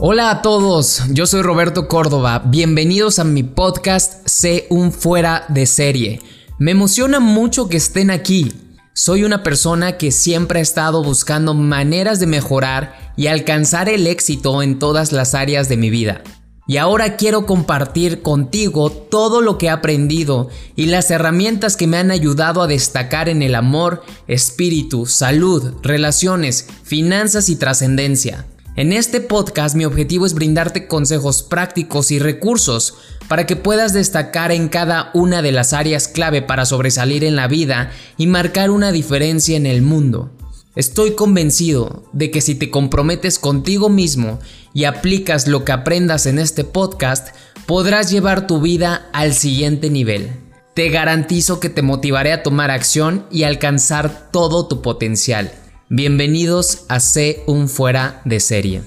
Hola a todos, yo soy Roberto Córdoba, bienvenidos a mi podcast Sé un fuera de serie. Me emociona mucho que estén aquí. Soy una persona que siempre ha estado buscando maneras de mejorar y alcanzar el éxito en todas las áreas de mi vida. Y ahora quiero compartir contigo todo lo que he aprendido y las herramientas que me han ayudado a destacar en el amor, espíritu, salud, relaciones, finanzas y trascendencia. En este podcast mi objetivo es brindarte consejos prácticos y recursos para que puedas destacar en cada una de las áreas clave para sobresalir en la vida y marcar una diferencia en el mundo. Estoy convencido de que si te comprometes contigo mismo y aplicas lo que aprendas en este podcast, podrás llevar tu vida al siguiente nivel. Te garantizo que te motivaré a tomar acción y alcanzar todo tu potencial. Bienvenidos a C un fuera de serie.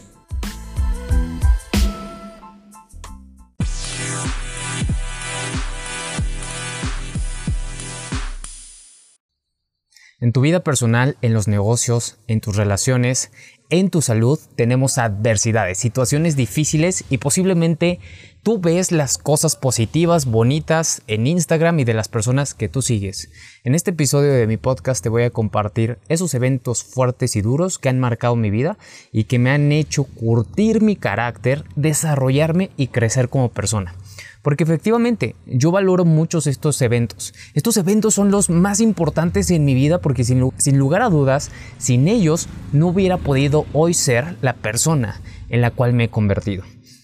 En tu vida personal, en los negocios, en tus relaciones, en tu salud, tenemos adversidades, situaciones difíciles y posiblemente tú ves las cosas positivas, bonitas en Instagram y de las personas que tú sigues. En este episodio de mi podcast te voy a compartir esos eventos fuertes y duros que han marcado mi vida y que me han hecho curtir mi carácter, desarrollarme y crecer como persona. Porque efectivamente yo valoro muchos estos eventos. Estos eventos son los más importantes en mi vida porque sin, lugar a dudas, sin ellos no hubiera podido hoy ser la persona en la cual me he convertido.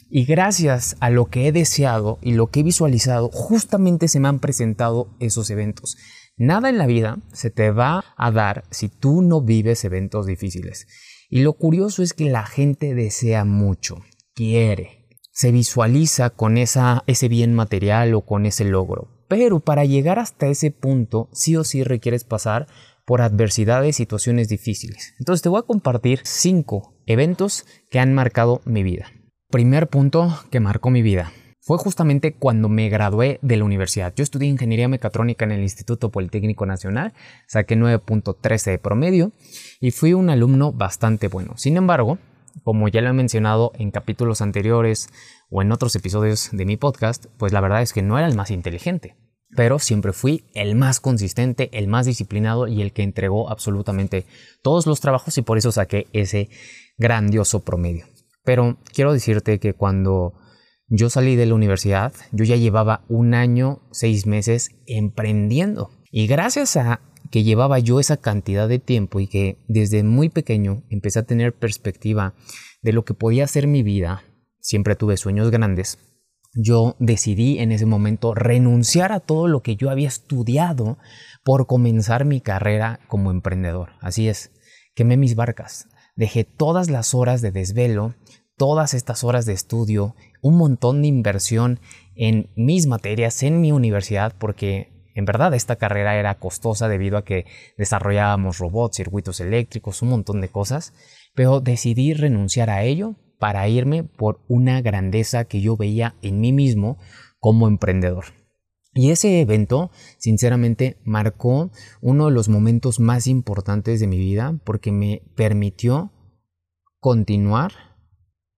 Y gracias a lo que he deseado y lo que he visualizado, justamente se me han presentado esos eventos. Nada en la vida se te va a dar si tú no vives eventos difíciles. Y lo curioso es que la gente desea mucho, quiere, se visualiza con esa, ese bien material o con ese logro. Pero para llegar hasta ese punto, sí o sí requieres pasar por adversidades, situaciones difíciles. Entonces te voy a compartir cinco eventos que han marcado mi vida. Primer punto que marcó mi vida. Fue justamente cuando me gradué de la universidad. Yo estudié ingeniería mecatrónica en el Instituto Politécnico Nacional, saqué 9.13 de promedio y fui un alumno bastante bueno. Sin embargo, como ya lo he mencionado en capítulos anteriores o en otros episodios de mi podcast, pues la verdad es que no era el más inteligente, pero siempre fui el más consistente, el más disciplinado y el que entregó absolutamente todos los trabajos y por eso saqué ese grandioso promedio. Pero quiero decirte que cuando yo salí de la universidad, yo ya llevaba un año, seis meses emprendiendo. Y gracias a que llevaba yo esa cantidad de tiempo y que desde muy pequeño empecé a tener perspectiva de lo que podía ser mi vida, siempre tuve sueños grandes, yo decidí en ese momento renunciar a todo lo que yo había estudiado por comenzar mi carrera como emprendedor. Así es, quemé mis barcas, dejé todas las horas de desvelo, todas estas horas de estudio, un montón de inversión en mis materias, en mi universidad, porque en verdad esta carrera era costosa debido a que desarrollábamos robots, circuitos eléctricos, un montón de cosas, pero decidí renunciar a ello para irme por una grandeza que yo veía en mí mismo como emprendedor. Y ese evento, sinceramente, marcó uno de los momentos más importantes de mi vida porque me permitió continuar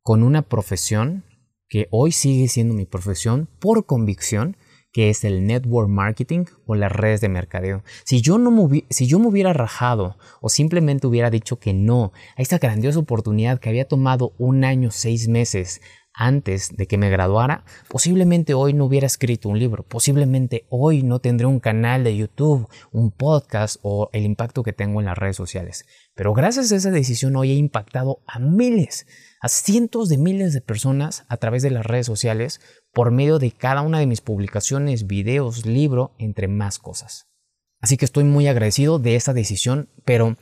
con una profesión que hoy sigue siendo mi profesión por convicción, que es el network marketing o las redes de mercadeo. Si yo, no si yo me hubiera rajado o simplemente hubiera dicho que no a esta grandiosa oportunidad que había tomado un año, seis meses antes de que me graduara, posiblemente hoy no hubiera escrito un libro, posiblemente hoy no tendré un canal de YouTube, un podcast o el impacto que tengo en las redes sociales. Pero gracias a esa decisión hoy he impactado a miles a cientos de miles de personas a través de las redes sociales por medio de cada una de mis publicaciones, videos, libro, entre más cosas. Así que estoy muy agradecido de esa decisión, pero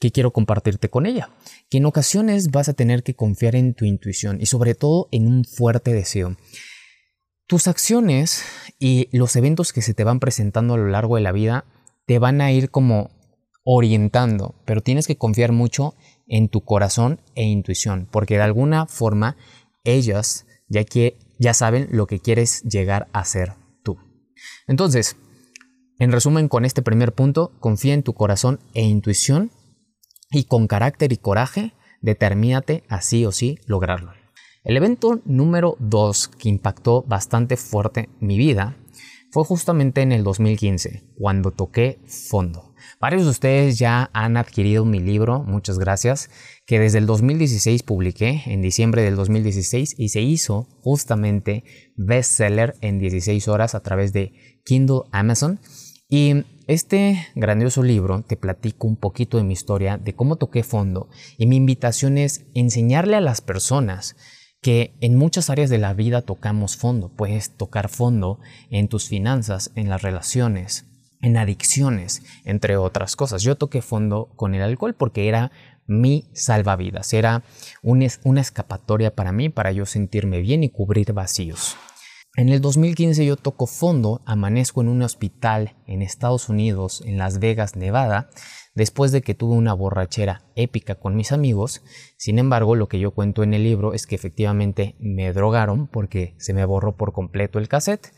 que quiero compartirte con ella, que en ocasiones vas a tener que confiar en tu intuición y sobre todo en un fuerte deseo. Tus acciones y los eventos que se te van presentando a lo largo de la vida te van a ir como orientando, pero tienes que confiar mucho en tu corazón e intuición, porque de alguna forma ellas ya, que, ya saben lo que quieres llegar a ser tú. Entonces, en resumen, con este primer punto, confía en tu corazón e intuición y con carácter y coraje, determínate a sí o sí lograrlo. El evento número 2 que impactó bastante fuerte mi vida fue justamente en el 2015, cuando toqué fondo. Varios de ustedes ya han adquirido mi libro, muchas gracias, que desde el 2016 publiqué, en diciembre del 2016, y se hizo justamente bestseller en 16 horas a través de Kindle Amazon. Y este grandioso libro te platico un poquito de mi historia, de cómo toqué fondo, y mi invitación es enseñarle a las personas que en muchas áreas de la vida tocamos fondo. Puedes tocar fondo en tus finanzas, en las relaciones, en adicciones, entre otras cosas. Yo toqué fondo con el alcohol porque era mi salvavidas, era una escapatoria para mí, para yo sentirme bien y cubrir vacíos. En el 2015 yo toco fondo, amanezco en un hospital en Estados Unidos, en Las Vegas, Nevada, después de que tuve una borrachera épica con mis amigos. Sin embargo, lo que yo cuento en el libro es que efectivamente me drogaron porque se me borró por completo el cassette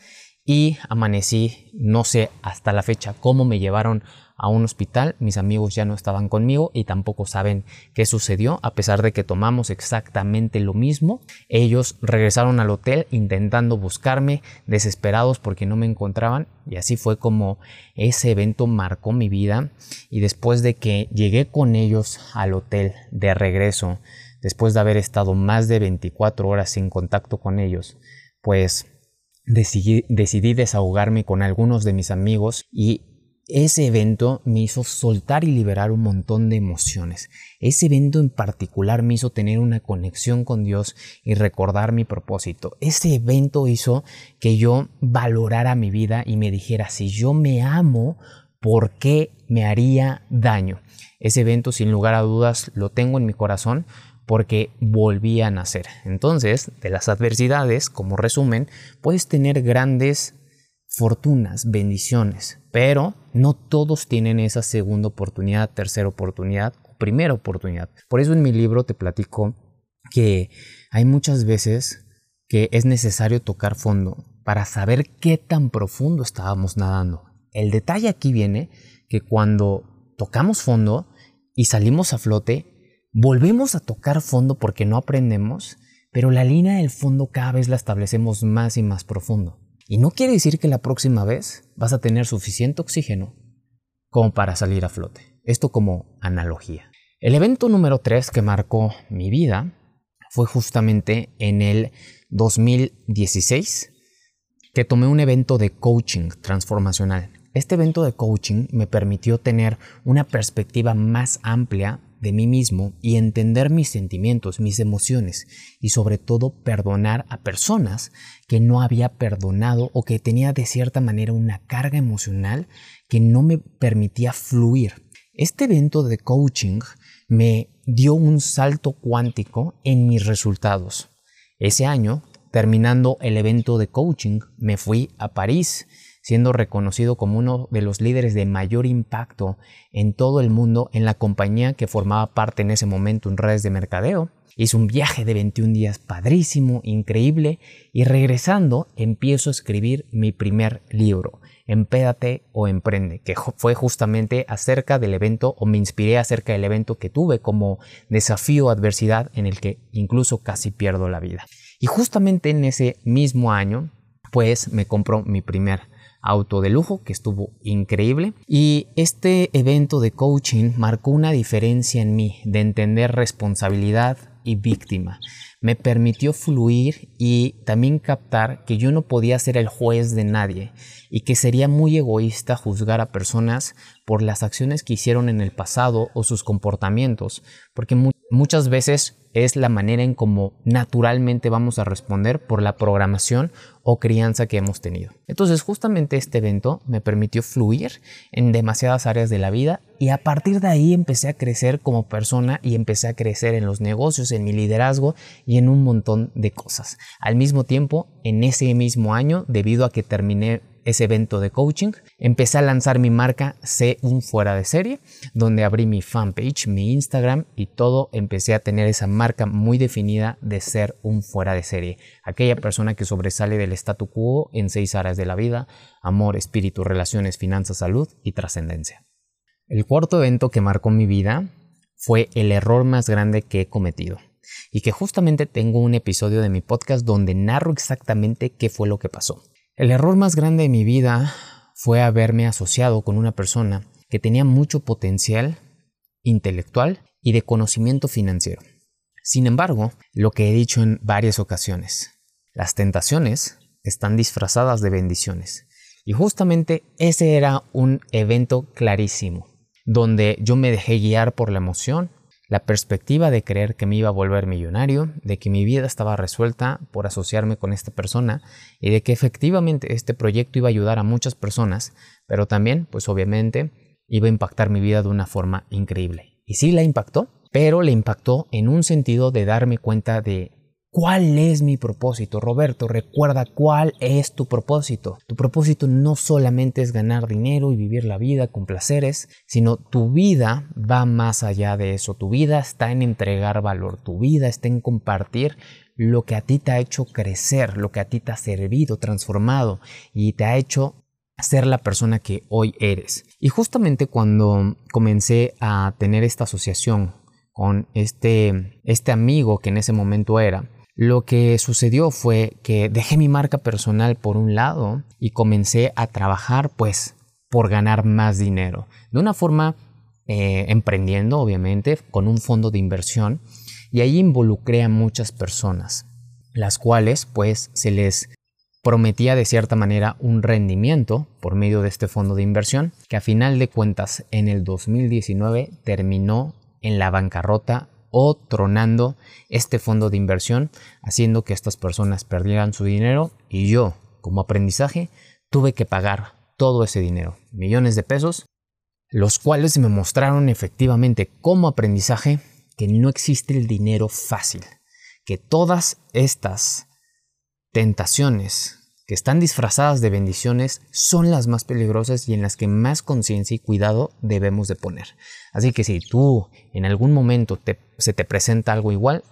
y amanecí, no sé hasta la fecha cómo me llevaron a un hospital, mis amigos ya no estaban conmigo y tampoco saben qué sucedió, a pesar de que tomamos exactamente lo mismo. Ellos regresaron al hotel intentando buscarme, desesperados porque no me encontraban y así fue como ese evento marcó mi vida y después de que llegué con ellos al hotel de regreso, después de haber estado más de 24 horas sin contacto con ellos, pues decidí, decidí desahogarme con algunos de mis amigos y ese evento me hizo soltar y liberar un montón de emociones. Ese evento en particular me hizo tener una conexión con Dios y recordar mi propósito. Ese evento hizo que yo valorara mi vida y me dijera, si yo me amo, ¿por qué me haría daño? Ese evento, sin lugar a dudas, lo tengo en mi corazón porque volví a nacer. Entonces, de las adversidades, como resumen, puedes tener grandes fortunas, bendiciones, pero no todos tienen esa segunda oportunidad, tercera oportunidad o primera oportunidad. Por eso en mi libro te platico que hay muchas veces que es necesario tocar fondo para saber qué tan profundo estábamos nadando. El detalle aquí viene que cuando tocamos fondo y salimos a flote, volvemos a tocar fondo porque no aprendemos, pero la línea del fondo cada vez la establecemos más y más profundo. Y no quiere decir que la próxima vez vas a tener suficiente oxígeno como para salir a flote. Esto como analogía. El evento número 3 que marcó mi vida fue justamente en el 2016 que tomé un evento de coaching transformacional. Este evento de coaching me permitió tener una perspectiva más amplia de mí mismo y entender mis sentimientos, mis emociones y sobre todo perdonar a personas que no había perdonado o que tenía de cierta manera una carga emocional que no me permitía fluir. Este evento de coaching me dio un salto cuántico en mis resultados. Ese año, terminando el evento de coaching, me fui a París siendo reconocido como uno de los líderes de mayor impacto en todo el mundo en la compañía que formaba parte en ese momento en redes de mercadeo. Hice un viaje de 21 días padrísimo, increíble, y regresando empiezo a escribir mi primer libro, Empédate o Emprende, que fue justamente acerca del evento o me inspiré acerca del evento que tuve como desafío adversidad en el que incluso casi pierdo la vida. Y justamente en ese mismo año, pues me compró mi primer auto de lujo que estuvo increíble y este evento de coaching marcó una diferencia en mí de entender responsabilidad y víctima. Me permitió fluir y también captar que yo no podía ser el juez de nadie y que sería muy egoísta juzgar a personas por las acciones que hicieron en el pasado o sus comportamientos, porque muchas veces es la manera en cómo naturalmente vamos a responder por la programación o crianza que hemos tenido. Entonces justamente este evento me permitió fluir en demasiadas áreas de la vida y a partir de ahí empecé a crecer como persona y empecé a crecer en los negocios, en mi liderazgo en un montón de cosas. Al mismo tiempo, en ese mismo año, debido a que terminé ese evento de coaching, empecé a lanzar mi marca Sé un fuera de serie, donde abrí mi fanpage, mi Instagram y todo empecé a tener esa marca muy definida de ser un fuera de serie, aquella persona que sobresale del statu quo en seis áreas de la vida, amor, espíritu, relaciones, finanzas, salud y trascendencia. El cuarto evento que marcó mi vida fue el error más grande que he cometido. Y que justamente tengo un episodio de mi podcast donde narro exactamente qué fue lo que pasó. El error más grande de mi vida fue haberme asociado con una persona que tenía mucho potencial intelectual y de conocimiento financiero. Sin embargo, lo que he dicho en varias ocasiones, las tentaciones están disfrazadas de bendiciones. Y justamente ese era un evento clarísimo, donde yo me dejé guiar por la emoción, la perspectiva de creer que me iba a volver millonario, de que mi vida estaba resuelta por asociarme con esta persona y de que efectivamente este proyecto iba a ayudar a muchas personas, pero también, pues obviamente, iba a impactar mi vida de una forma increíble. Y sí la impactó, pero le impactó en un sentido de darme cuenta de ¿Cuál es mi propósito? Roberto, recuerda cuál es tu propósito. Tu propósito no solamente es ganar dinero y vivir la vida con placeres, sino tu vida va más allá de eso. Tu vida está en entregar valor, tu vida está en compartir lo que a ti te ha hecho crecer, lo que a ti te ha servido, transformado y te ha hecho ser la persona que hoy eres. Y justamente cuando comencé a tener esta asociación con este, este amigo que en ese momento era, lo que sucedió fue que dejé mi marca personal por un lado y comencé a trabajar pues por ganar más dinero. De una forma eh, emprendiendo obviamente con un fondo de inversión y ahí involucré a muchas personas, las cuales pues se les prometía de cierta manera un rendimiento por medio de este fondo de inversión que a final de cuentas en el 2019 terminó en la bancarrota o tronando este fondo de inversión, haciendo que estas personas perdieran su dinero y yo, como aprendizaje, tuve que pagar todo ese dinero, millones de pesos, los cuales me mostraron efectivamente como aprendizaje que no existe el dinero fácil, que todas estas tentaciones que están disfrazadas de bendiciones son las más peligrosas y en las que más conciencia y cuidado debemos de poner. Así que si tú en algún momento se te presenta algo igual,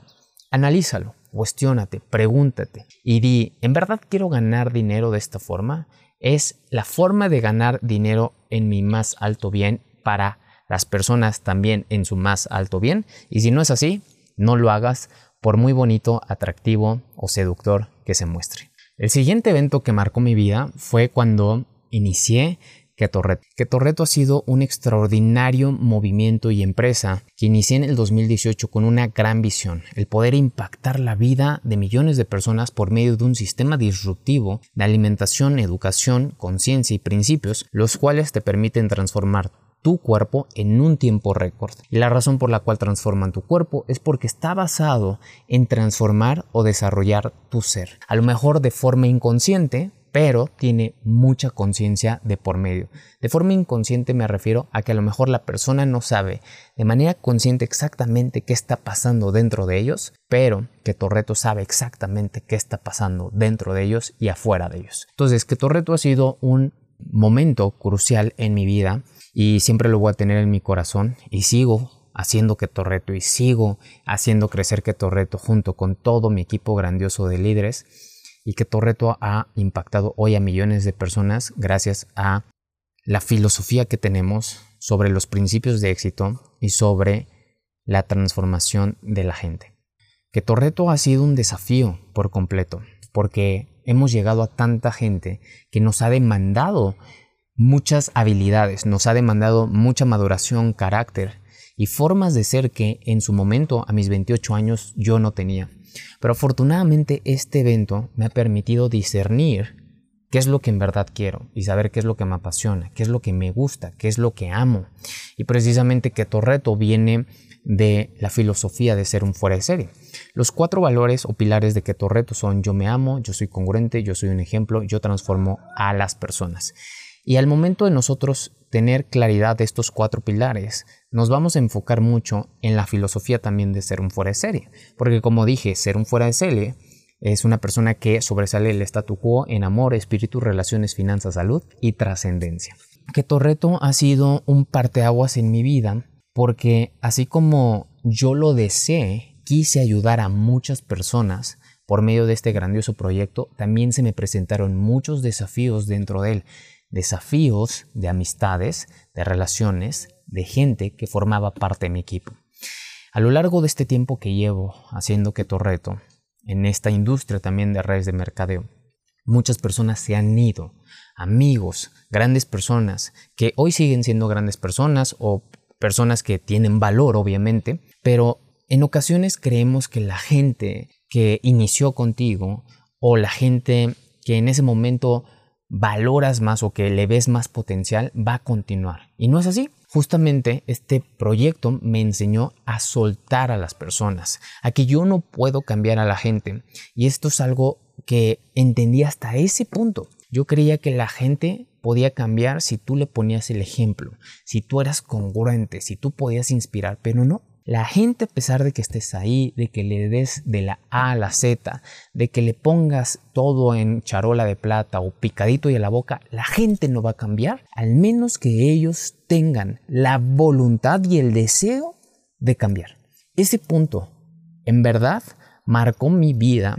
analízalo, cuestiónate, pregúntate y di, ¿en verdad quiero ganar dinero de esta forma? ¿Es la forma de ganar dinero en mi más alto bien para las personas también en su más alto bien? Y si no es así, no lo hagas por muy bonito, atractivo o seductor que se muestre. El siguiente evento que marcó mi vida fue cuando inicié Ketorreto. Ketorreto ha sido un extraordinario movimiento y empresa que inicié en el 2018 con una gran visión, el poder impactar la vida de millones de personas por medio de un sistema disruptivo de alimentación, educación, conciencia y principios, los cuales te permiten transformar tu cuerpo en un tiempo récord. La razón por la cual transforman tu cuerpo es porque está basado en transformar o desarrollar tu ser. A lo mejor de forma inconsciente, pero tiene mucha conciencia de por medio. De forma inconsciente me refiero a que a lo mejor la persona no sabe de manera consciente exactamente qué está pasando dentro de ellos, pero que Torreto sabe exactamente qué está pasando dentro de ellos y afuera de ellos. Entonces, que Torreto ha sido un momento crucial en mi vida y siempre lo voy a tener en mi corazón y sigo haciendo que Torreto y sigo haciendo crecer que Torreto junto con todo mi equipo grandioso de líderes y que Torreto ha impactado hoy a millones de personas gracias a la filosofía que tenemos sobre los principios de éxito y sobre la transformación de la gente. Que Torreto ha sido un desafío por completo, porque hemos llegado a tanta gente que nos ha demandado muchas habilidades, nos ha demandado mucha maduración, carácter y formas de ser que en su momento, a mis 28 años, yo no tenía. Pero afortunadamente este evento me ha permitido discernir qué es lo que en verdad quiero y saber qué es lo que me apasiona, qué es lo que me gusta, qué es lo que amo. Y precisamente que Torreto viene de la filosofía de ser un fuera de serie. Los cuatro valores o pilares de que Torreto son yo me amo, yo soy congruente, yo soy un ejemplo, yo transformo a las personas. Y al momento de nosotros tener claridad de estos cuatro pilares, nos vamos a enfocar mucho en la filosofía también de ser un fuera de serie. Porque como dije, ser un fuera de serie es una persona que sobresale el statu quo en amor, espíritu, relaciones, finanzas, salud y trascendencia. Que Torreto ha sido un parteaguas en mi vida porque así como yo lo deseé, quise ayudar a muchas personas por medio de este grandioso proyecto, también se me presentaron muchos desafíos dentro de él desafíos de amistades, de relaciones, de gente que formaba parte de mi equipo. A lo largo de este tiempo que llevo haciendo Keto Reto, en esta industria también de redes de mercadeo, muchas personas se han ido, amigos, grandes personas, que hoy siguen siendo grandes personas o personas que tienen valor, obviamente, pero en ocasiones creemos que la gente que inició contigo o la gente que en ese momento valoras más o que le ves más potencial va a continuar. Y no es así. Justamente este proyecto me enseñó a soltar a las personas, a que yo no puedo cambiar a la gente. Y esto es algo que entendí hasta ese punto. Yo creía que la gente podía cambiar si tú le ponías el ejemplo, si tú eras congruente, si tú podías inspirar, pero no. La gente, a pesar de que estés ahí, de que le des de la A a la Z, de que le pongas todo en charola de plata o picadito y a la boca, la gente no va a cambiar, al menos que ellos tengan la voluntad y el deseo de cambiar. Ese punto, en verdad, marcó mi vida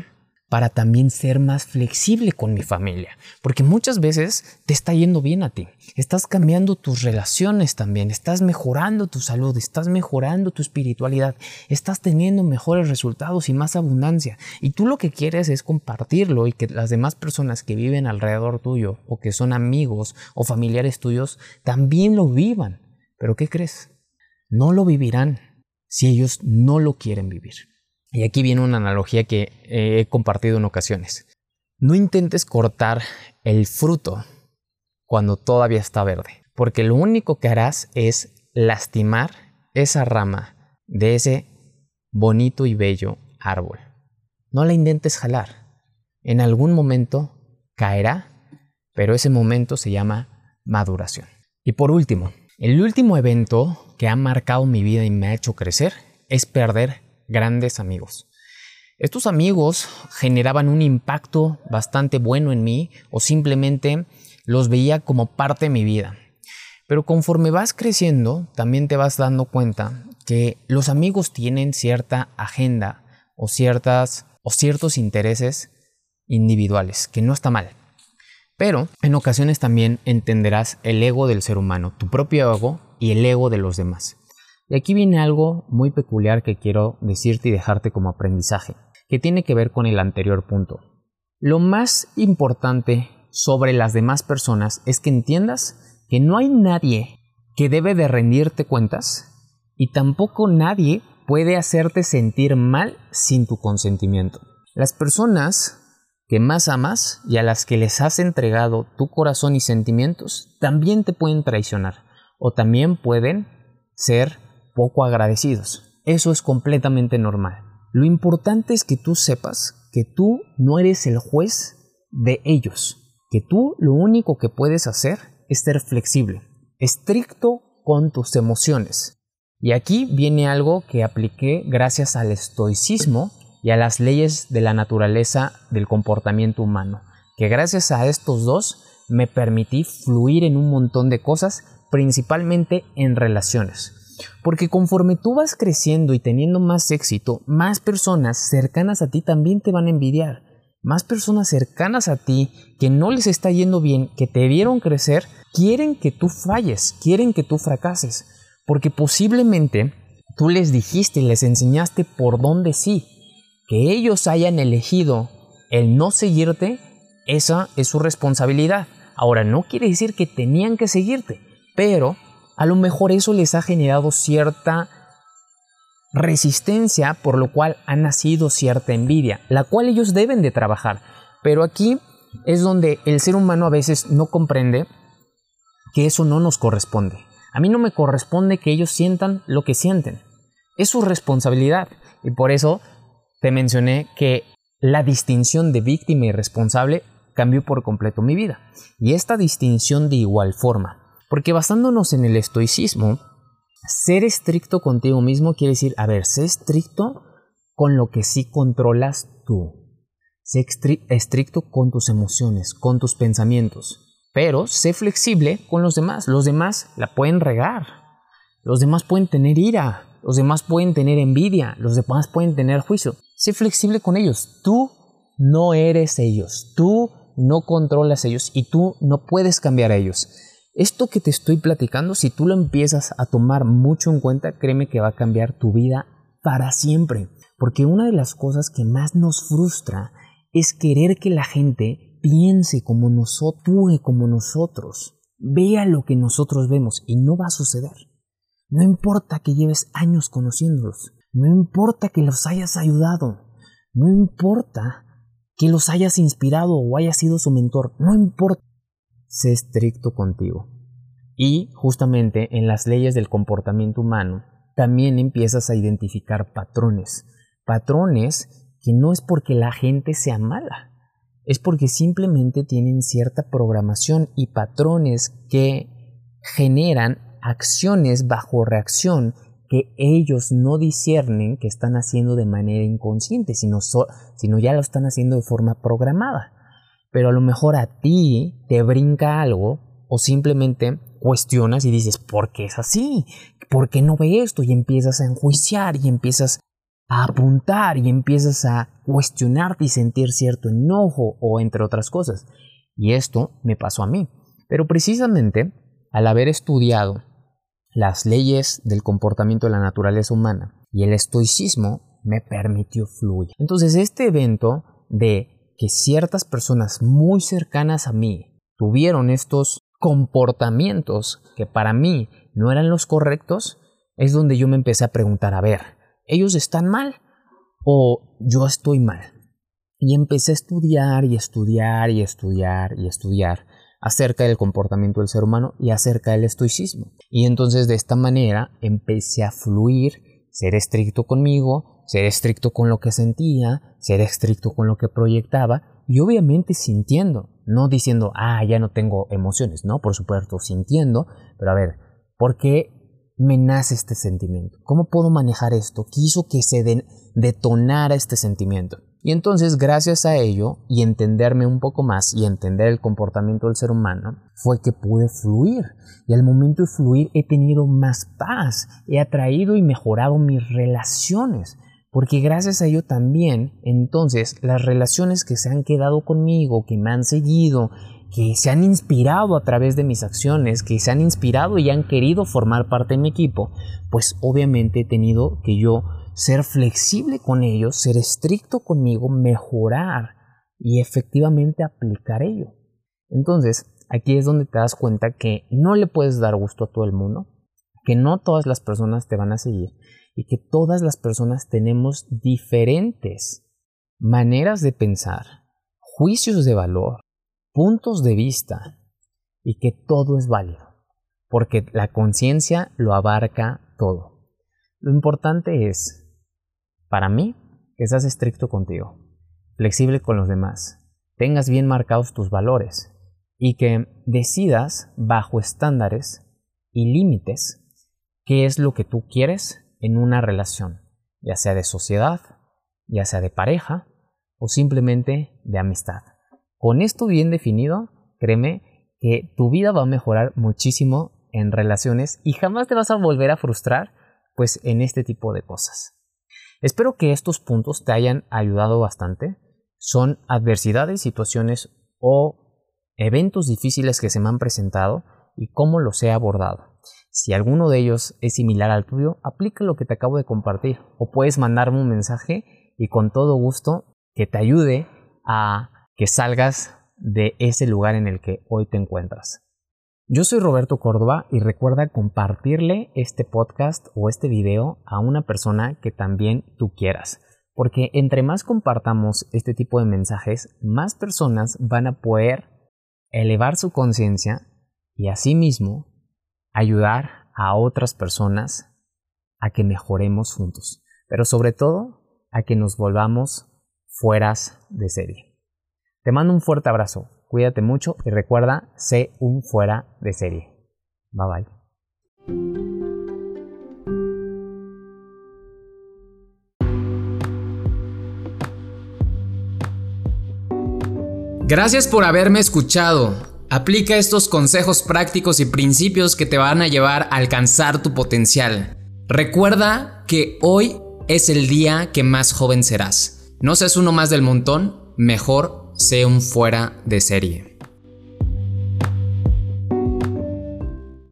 para también ser más flexible con mi familia. Porque muchas veces te está yendo bien a ti. Estás cambiando tus relaciones también, estás mejorando tu salud, estás mejorando tu espiritualidad, estás teniendo mejores resultados y más abundancia. Y tú lo que quieres es compartirlo y que las demás personas que viven alrededor tuyo o que son amigos o familiares tuyos también lo vivan. Pero ¿qué crees? No lo vivirán si ellos no lo quieren vivir. Y aquí viene una analogía que he compartido en ocasiones. No intentes cortar el fruto cuando todavía está verde, porque lo único que harás es lastimar esa rama de ese bonito y bello árbol. No la intentes jalar. En algún momento caerá, pero ese momento se llama maduración. Y por último, el último evento que ha marcado mi vida y me ha hecho crecer es perder grandes amigos. Estos amigos generaban un impacto bastante bueno en mí o simplemente los veía como parte de mi vida. Pero conforme vas creciendo, también te vas dando cuenta que los amigos tienen cierta agenda o, ciertas, o ciertos intereses individuales, que no está mal. Pero en ocasiones también entenderás el ego del ser humano, tu propio ego y el ego de los demás. Y aquí viene algo muy peculiar que quiero decirte y dejarte como aprendizaje, que tiene que ver con el anterior punto. Lo más importante sobre las demás personas es que entiendas que no hay nadie que debe de rendirte cuentas y tampoco nadie puede hacerte sentir mal sin tu consentimiento. Las personas que más amas y a las que les has entregado tu corazón y sentimientos también te pueden traicionar o también pueden ser poco agradecidos. Eso es completamente normal. Lo importante es que tú sepas que tú no eres el juez de ellos, que tú lo único que puedes hacer es ser flexible, estricto con tus emociones. Y aquí viene algo que apliqué gracias al estoicismo y a las leyes de la naturaleza del comportamiento humano, que gracias a estos dos me permití fluir en un montón de cosas, principalmente en relaciones. Porque conforme tú vas creciendo y teniendo más éxito, más personas cercanas a ti también te van a envidiar. Más personas cercanas a ti que no les está yendo bien, que te vieron crecer, quieren que tú falles, quieren que tú fracases. Porque posiblemente tú les dijiste y les enseñaste por dónde sí. Que ellos hayan elegido el no seguirte, esa es su responsabilidad. Ahora, no quiere decir que tenían que seguirte, pero a lo mejor eso les ha generado cierta resistencia, por lo cual ha nacido cierta envidia, la cual ellos deben de trabajar. Pero aquí es donde el ser humano a veces no comprende que eso no nos corresponde. A mí no me corresponde que ellos sientan lo que sienten. Es su responsabilidad. Y por eso te mencioné que la distinción de víctima y responsable cambió por completo mi vida. Y esta distinción de igual forma porque basándonos en el estoicismo, ser estricto contigo mismo quiere decir, a ver, sé estricto con lo que sí controlas tú. Sé estricto con tus emociones, con tus pensamientos. Pero sé flexible con los demás. Los demás la pueden regar. Los demás pueden tener ira. Los demás pueden tener envidia. Los demás pueden tener juicio. Sé flexible con ellos. Tú no eres ellos. Tú no controlas ellos y tú no puedes cambiar a ellos. Esto que te estoy platicando, si tú lo empiezas a tomar mucho en cuenta, créeme que va a cambiar tu vida para siempre. Porque una de las cosas que más nos frustra es querer que la gente piense como nosotros, actúe como nosotros, vea lo que nosotros vemos y no va a suceder. No importa que lleves años conociéndolos, no importa que los hayas ayudado, no importa que los hayas inspirado o hayas sido su mentor, no importa. Sé estricto contigo. Y justamente en las leyes del comportamiento humano también empiezas a identificar patrones. Patrones que no es porque la gente sea mala, es porque simplemente tienen cierta programación y patrones que generan acciones bajo reacción que ellos no disciernen que están haciendo de manera inconsciente, sino, sino ya lo están haciendo de forma programada. Pero a lo mejor a ti te brinca algo o simplemente cuestionas y dices, ¿por qué es así? ¿Por qué no ve esto? Y empiezas a enjuiciar y empiezas a apuntar y empiezas a cuestionarte y sentir cierto enojo o entre otras cosas. Y esto me pasó a mí. Pero precisamente al haber estudiado las leyes del comportamiento de la naturaleza humana y el estoicismo me permitió fluir. Entonces este evento de que ciertas personas muy cercanas a mí tuvieron estos comportamientos que para mí no eran los correctos, es donde yo me empecé a preguntar, a ver, ellos están mal o yo estoy mal. Y empecé a estudiar y estudiar y estudiar y estudiar acerca del comportamiento del ser humano y acerca del estoicismo. Y entonces de esta manera empecé a fluir, ser estricto conmigo, ser estricto con lo que sentía, ser estricto con lo que proyectaba y obviamente sintiendo, no diciendo, ah, ya no tengo emociones, no, por supuesto, sintiendo, pero a ver, ¿por qué me nace este sentimiento? ¿Cómo puedo manejar esto? ¿Qué hizo que se detonara este sentimiento? Y entonces, gracias a ello, y entenderme un poco más y entender el comportamiento del ser humano, fue que pude fluir. Y al momento de fluir he tenido más paz, he atraído y mejorado mis relaciones. Porque gracias a ello también, entonces, las relaciones que se han quedado conmigo, que me han seguido, que se han inspirado a través de mis acciones, que se han inspirado y han querido formar parte de mi equipo, pues obviamente he tenido que yo ser flexible con ellos, ser estricto conmigo, mejorar y efectivamente aplicar ello. Entonces, aquí es donde te das cuenta que no le puedes dar gusto a todo el mundo, que no todas las personas te van a seguir y que todas las personas tenemos diferentes maneras de pensar, juicios de valor, puntos de vista y que todo es válido, porque la conciencia lo abarca todo. Lo importante es, para mí, que seas estricto contigo, flexible con los demás, tengas bien marcados tus valores y que decidas bajo estándares y límites qué es lo que tú quieres en una relación, ya sea de sociedad, ya sea de pareja o simplemente de amistad. Con esto bien definido, créeme que tu vida va a mejorar muchísimo en relaciones y jamás te vas a volver a frustrar pues en este tipo de cosas. Espero que estos puntos te hayan ayudado bastante. Son adversidades, situaciones o eventos difíciles que se me han presentado y cómo los he abordado. Si alguno de ellos es similar al tuyo, aplica lo que te acabo de compartir o puedes mandarme un mensaje y con todo gusto que te ayude a que salgas de ese lugar en el que hoy te encuentras. Yo soy Roberto Córdoba y recuerda compartirle este podcast o este video a una persona que también tú quieras, porque entre más compartamos este tipo de mensajes, más personas van a poder elevar su conciencia y asimismo ayudar a otras personas a que mejoremos juntos, pero sobre todo a que nos volvamos fueras de serie. Te mando un fuerte abrazo, cuídate mucho y recuerda, sé un fuera de serie. Bye bye. Gracias por haberme escuchado. Aplica estos consejos prácticos y principios que te van a llevar a alcanzar tu potencial. Recuerda que hoy es el día que más joven serás. No seas uno más del montón, mejor sea un fuera de serie.